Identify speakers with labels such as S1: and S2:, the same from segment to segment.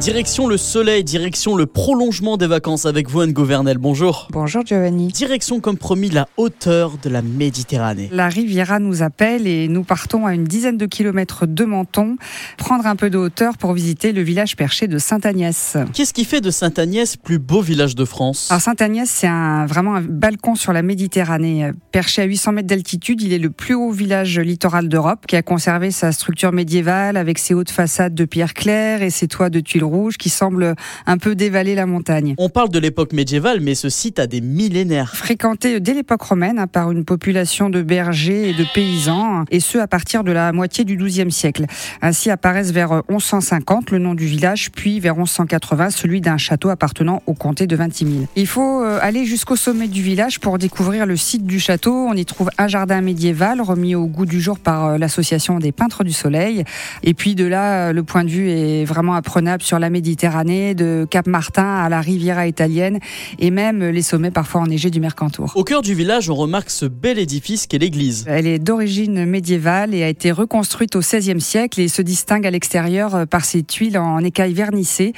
S1: Direction le soleil, direction le prolongement des vacances avec vous, Anne Gouvernel. Bonjour.
S2: Bonjour Giovanni.
S1: Direction, comme promis, la hauteur de la Méditerranée.
S2: La Riviera nous appelle et nous partons à une dizaine de kilomètres de Menton, prendre un peu de hauteur pour visiter le village perché de Sainte-Agnès.
S1: Qu'est-ce qui fait de Sainte-Agnès plus beau village de France?
S2: Alors Sainte-Agnès, c'est un, vraiment un balcon sur la Méditerranée. Perché à 800 mètres d'altitude, il est le plus haut village littoral d'Europe qui a conservé sa structure médiévale avec ses hautes façades de pierre claire et ses toits de tuiles rouge qui semble un peu dévaler la montagne.
S1: On parle de l'époque médiévale, mais ce site a des millénaires.
S2: Fréquenté dès l'époque romaine hein, par une population de bergers et de paysans, et ce à partir de la moitié du XIIe siècle. Ainsi apparaissent vers 1150 le nom du village, puis vers 1180 celui d'un château appartenant au comté de Vintimille. Il faut euh, aller jusqu'au sommet du village pour découvrir le site du château. On y trouve un jardin médiéval remis au goût du jour par euh, l'association des peintres du soleil. Et puis de là, le point de vue est vraiment apprenable sur la Méditerranée, de Cap Martin à la Riviera italienne et même les sommets parfois enneigés du Mercantour.
S1: Au cœur du village, on remarque ce bel édifice qu'est l'église.
S2: Elle est d'origine médiévale et a été reconstruite au XVIe siècle et se distingue à l'extérieur par ses tuiles en écailles vernissées.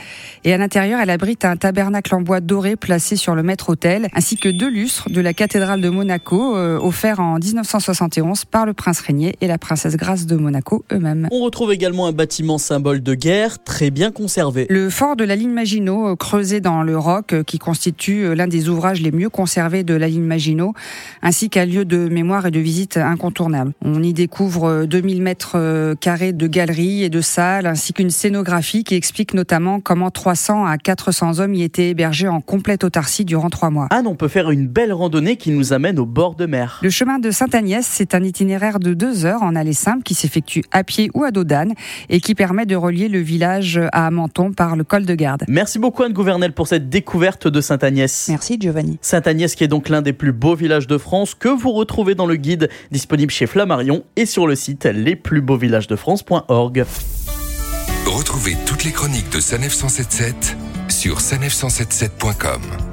S2: Et à l'intérieur, elle abrite un tabernacle en bois doré placé sur le maître-autel, ainsi que deux lustres de la cathédrale de Monaco, euh, offerts en 1971 par le prince régnier et la princesse Grace de Monaco eux-mêmes.
S1: On retrouve également un bâtiment symbole de guerre, très bien conservé.
S2: Le fort de la ligne Maginot, euh, creusé dans le roc, euh, qui constitue euh, l'un des ouvrages les mieux conservés de la ligne Maginot, ainsi qu'un lieu de mémoire et de visite incontournable. On y découvre 2000 mètres carrés de galeries et de salles, ainsi qu'une scénographie qui explique notamment comment 300 à 400 hommes y étaient hébergés en complète autarcie durant trois mois.
S1: Anne, on peut faire une belle randonnée qui nous amène au bord de mer.
S2: Le chemin de Sainte-Agnès, c'est un itinéraire de deux heures en allée simple qui s'effectue à pied ou à dos d'âne et qui permet de relier le village à Menton par le col de garde.
S1: Merci beaucoup Anne Gouvernel pour cette découverte de Sainte-Agnès.
S2: Merci Giovanni.
S1: Sainte-Agnès qui est donc l'un des plus beaux villages de France que vous retrouvez dans le guide disponible chez Flammarion et sur le site lesplusbeauxvillagesdefrance.org.
S3: Retrouvez toutes les chroniques de Sanef 177 sur sanef177.com.